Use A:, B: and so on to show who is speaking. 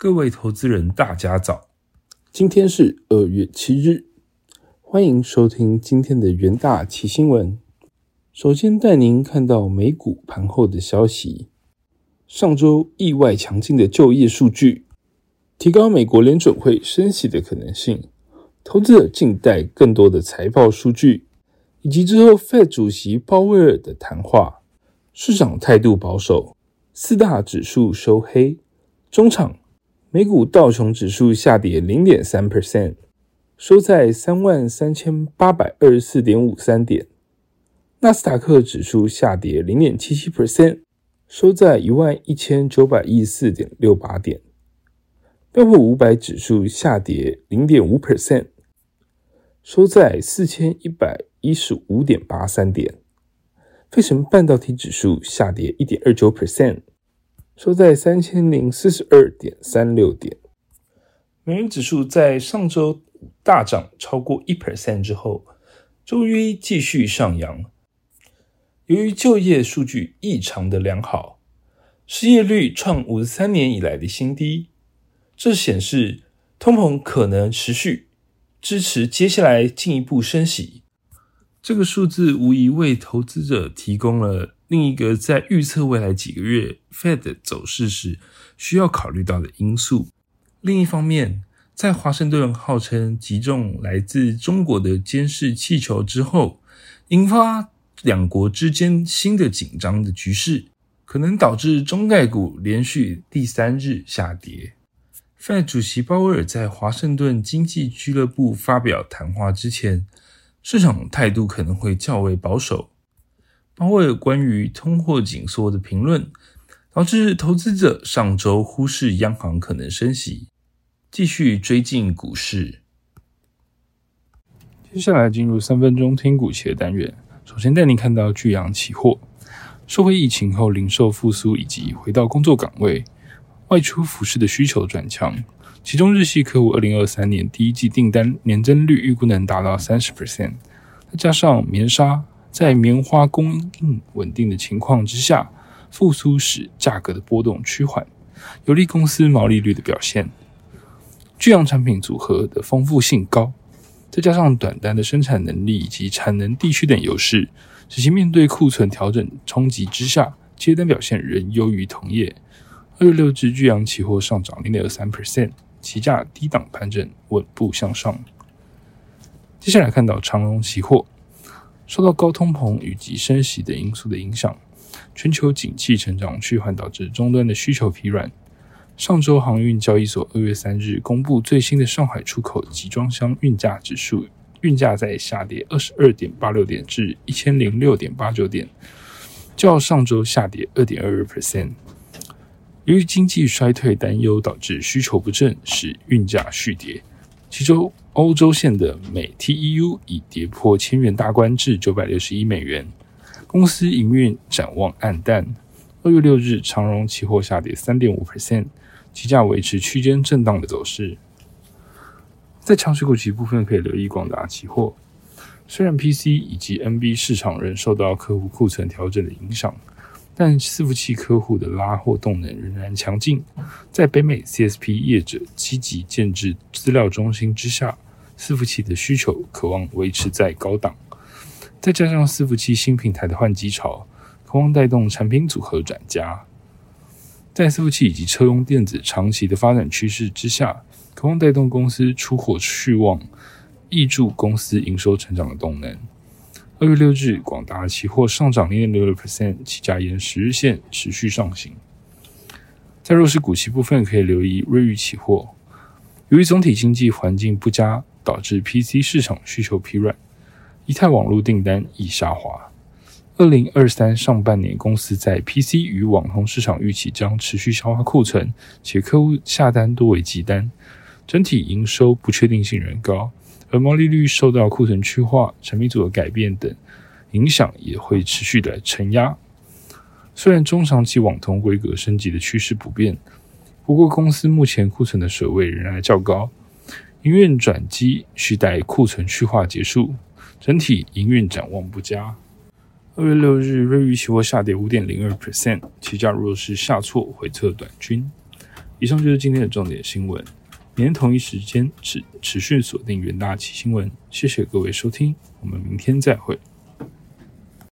A: 各位投资人，大家早！
B: 今天是二月七日，欢迎收听今天的元大奇新闻。首先带您看到美股盘后的消息。上周意外强劲的就业数据，提高美国联准会升息的可能性。投资者静待更多的财报数据，以及之后 Fed 主席鲍威尔的谈话。市场态度保守，四大指数收黑。中场。美股道琼指数下跌零点三 percent，收在三万三千八百二十四点五三点。纳斯达克指数下跌零点七七 percent，收在一万一千九百一十四点六八点。标普五百指数下跌零点五 percent，收在四千一百一十五点八三点。费城半导体指数下跌一点二九 percent。收在三千零四十二点三六点。美元指数在上周大涨超过一 percent 之后，周一继续上扬。由于就业数据异常的良好，失业率创五十三年以来的新低，这显示通膨可能持续，支持接下来进一步升息。这个数字无疑为投资者提供了。另一个在预测未来几个月 Fed 走势时需要考虑到的因素。另一方面，在华盛顿号称击中来自中国的监视气球之后，引发两国之间新的紧张的局势，可能导致中概股连续第三日下跌。Fed 主席鲍威尔在华盛顿经济俱乐部发表谈话之前，市场态度可能会较为保守。鲍威尔关于通货紧缩的评论，导致投资者上周忽视央行可能升息，继续追进股市。接下来进入三分钟听股企的单元，首先带您看到巨阳期货，受惠疫情后零售复苏以及回到工作岗位、外出服饰的需求转强，其中日系客户二零二三年第一季订单年增率预估能达到三十 percent，再加上棉纱。在棉花供应稳定的情况之下，复苏使价格的波动趋缓，有利公司毛利率的表现。巨阳产品组合的丰富性高，再加上短单的生产能力以及产能地区等优势，使其面对库存调整冲击之下，接单表现仍优于同业。二月六日巨阳期货上涨零点二三 percent，期价低档盘整，稳步向上。接下来看到长荣期货。受到高通膨以及升息等因素的影响，全球景气成长趋缓，导致终端的需求疲软。上周航运交易所二月三日公布最新的上海出口集装箱运价指数，运价在下跌二十二点八六点至一千零六点八九点，较上周下跌二点二二 percent。由于经济衰退担忧导致需求不振，使运价续跌。其中，欧洲线的美 TEU 已跌破千元大关至九百六十一美元，公司营运展望暗淡。二月六日，长荣期货下跌三点五 percent，期价维持区间震荡的走势。在强势股期部分，可以留意广达期货。虽然 PC 以及 NB 市场仍受到客户库存调整的影响。但伺服器客户的拉货动能仍然强劲，在北美 CSP 业者积极建制资料中心之下，伺服器的需求渴望维持在高档。再加上伺服器新平台的换机潮，渴望带动产品组合转佳。在伺服器以及车用电子长期的发展趋势之下，渴望带动公司出货续旺，挹注公司营收成长的动能。二月六日，广达期货上涨零点六六 percent，起价沿十日线持续上行。在弱势股期部分，可以留意瑞昱期货。由于总体经济环境不佳，导致 PC 市场需求疲软，以太网络订单易下滑。二零二三上半年，公司在 PC 与网通市场预期将持续消化库存，且客户下单多为急单，整体营收不确定性仍高。而毛利率受到库存去化、产品组的改变等影响，也会持续的承压。虽然中长期网通规格升级的趋势不变，不过公司目前库存的水位仍然较高，营运转机需待库存去化结束，整体营运展望不佳。二月六日，瑞昱期货下跌五点零二 percent，期价弱势下挫回测短均。以上就是今天的重点新闻。明天同一时间持持续锁定远大奇新闻，谢谢各位收听，我们明天再会。